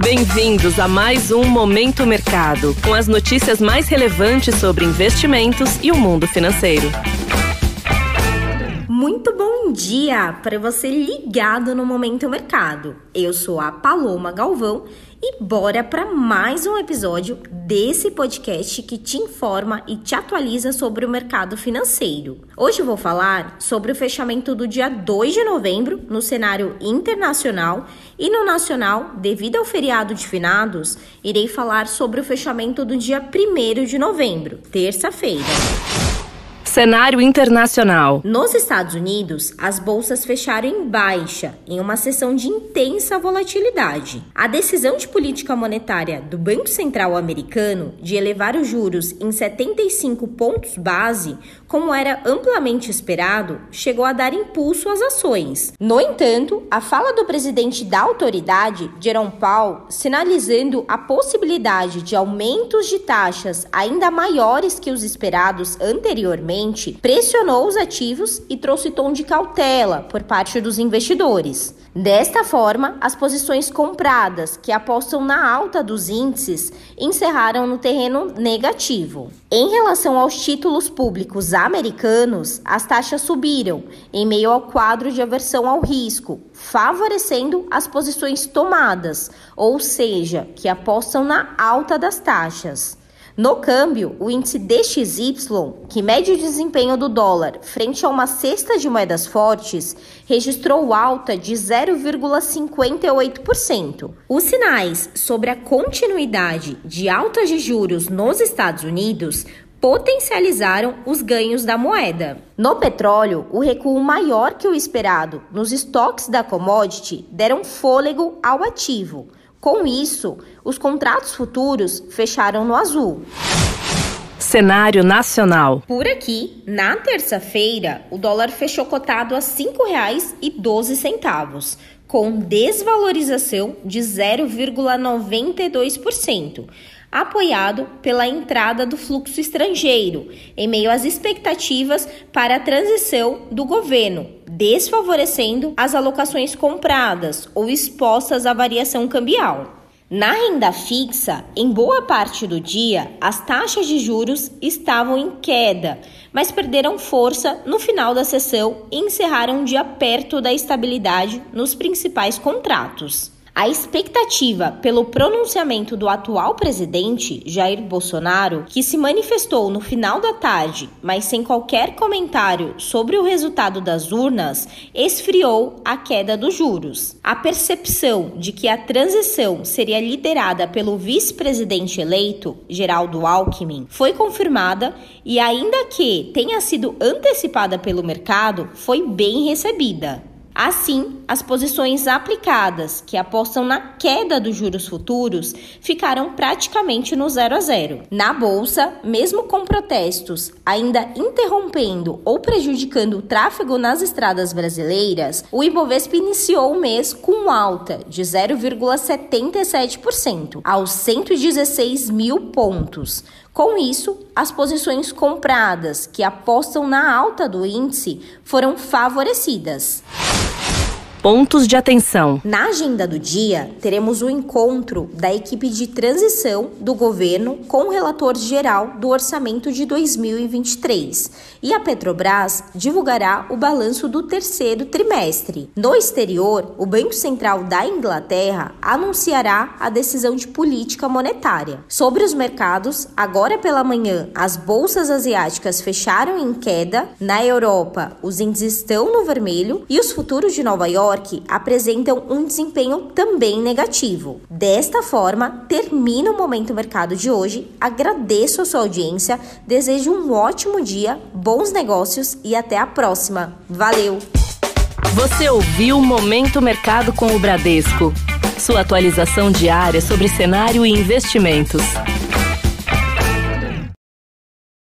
Bem-vindos a mais um Momento Mercado, com as notícias mais relevantes sobre investimentos e o mundo financeiro. Muito bom dia para você ligado no Momento Mercado. Eu sou a Paloma Galvão e bora para mais um episódio desse podcast que te informa e te atualiza sobre o mercado financeiro. Hoje eu vou falar sobre o fechamento do dia 2 de novembro no cenário internacional e no nacional, devido ao feriado de finados, irei falar sobre o fechamento do dia 1 de novembro, terça-feira. Cenário internacional. Nos Estados Unidos, as bolsas fecharam em baixa, em uma sessão de intensa volatilidade. A decisão de política monetária do Banco Central americano de elevar os juros em 75 pontos base, como era amplamente esperado, chegou a dar impulso às ações. No entanto, a fala do presidente da autoridade, Jerome Powell, sinalizando a possibilidade de aumentos de taxas ainda maiores que os esperados anteriormente, pressionou os ativos e trouxe tom de cautela por parte dos investidores. Desta forma, as posições compradas, que apostam na alta dos índices, encerraram no terreno negativo. Em relação aos títulos públicos americanos, as taxas subiram em meio ao quadro de aversão ao risco, favorecendo as posições tomadas, ou seja, que apostam na alta das taxas. No câmbio, o índice DXY, que mede o desempenho do dólar frente a uma cesta de moedas fortes, registrou alta de 0,58%. Os sinais sobre a continuidade de altas de juros nos Estados Unidos potencializaram os ganhos da moeda. No petróleo, o recuo maior que o esperado nos estoques da commodity deram fôlego ao ativo com isso, os contratos futuros fecharam no azul. Cenário nacional. Por aqui, na terça-feira, o dólar fechou cotado a R$ 5,12, com desvalorização de 0,92%, apoiado pela entrada do fluxo estrangeiro, em meio às expectativas para a transição do governo desfavorecendo as alocações compradas ou expostas à variação cambial. Na renda fixa, em boa parte do dia, as taxas de juros estavam em queda, mas perderam força no final da sessão e encerraram o dia perto da estabilidade nos principais contratos. A expectativa pelo pronunciamento do atual presidente, Jair Bolsonaro, que se manifestou no final da tarde, mas sem qualquer comentário sobre o resultado das urnas, esfriou a queda dos juros. A percepção de que a transição seria liderada pelo vice-presidente eleito, Geraldo Alckmin, foi confirmada e, ainda que tenha sido antecipada pelo mercado, foi bem recebida. Assim, as posições aplicadas, que apostam na queda dos juros futuros, ficaram praticamente no zero a zero. Na bolsa, mesmo com protestos ainda interrompendo ou prejudicando o tráfego nas estradas brasileiras, o Ibovespa iniciou o mês com alta de 0,77% aos 116 mil pontos. Com isso, as posições compradas que apostam na alta do índice foram favorecidas. Pontos de atenção. Na agenda do dia, teremos o encontro da equipe de transição do governo com o relator geral do orçamento de 2023 e a Petrobras divulgará o balanço do terceiro trimestre. No exterior, o Banco Central da Inglaterra anunciará a decisão de política monetária. Sobre os mercados, agora pela manhã, as bolsas asiáticas fecharam em queda. Na Europa, os índices estão no vermelho e os futuros de Nova York York apresentam um desempenho também negativo. Desta forma, termina o Momento Mercado de hoje. Agradeço a sua audiência, desejo um ótimo dia, bons negócios e até a próxima. Valeu! Você ouviu Momento Mercado com o Bradesco. Sua atualização diária sobre cenário e investimentos.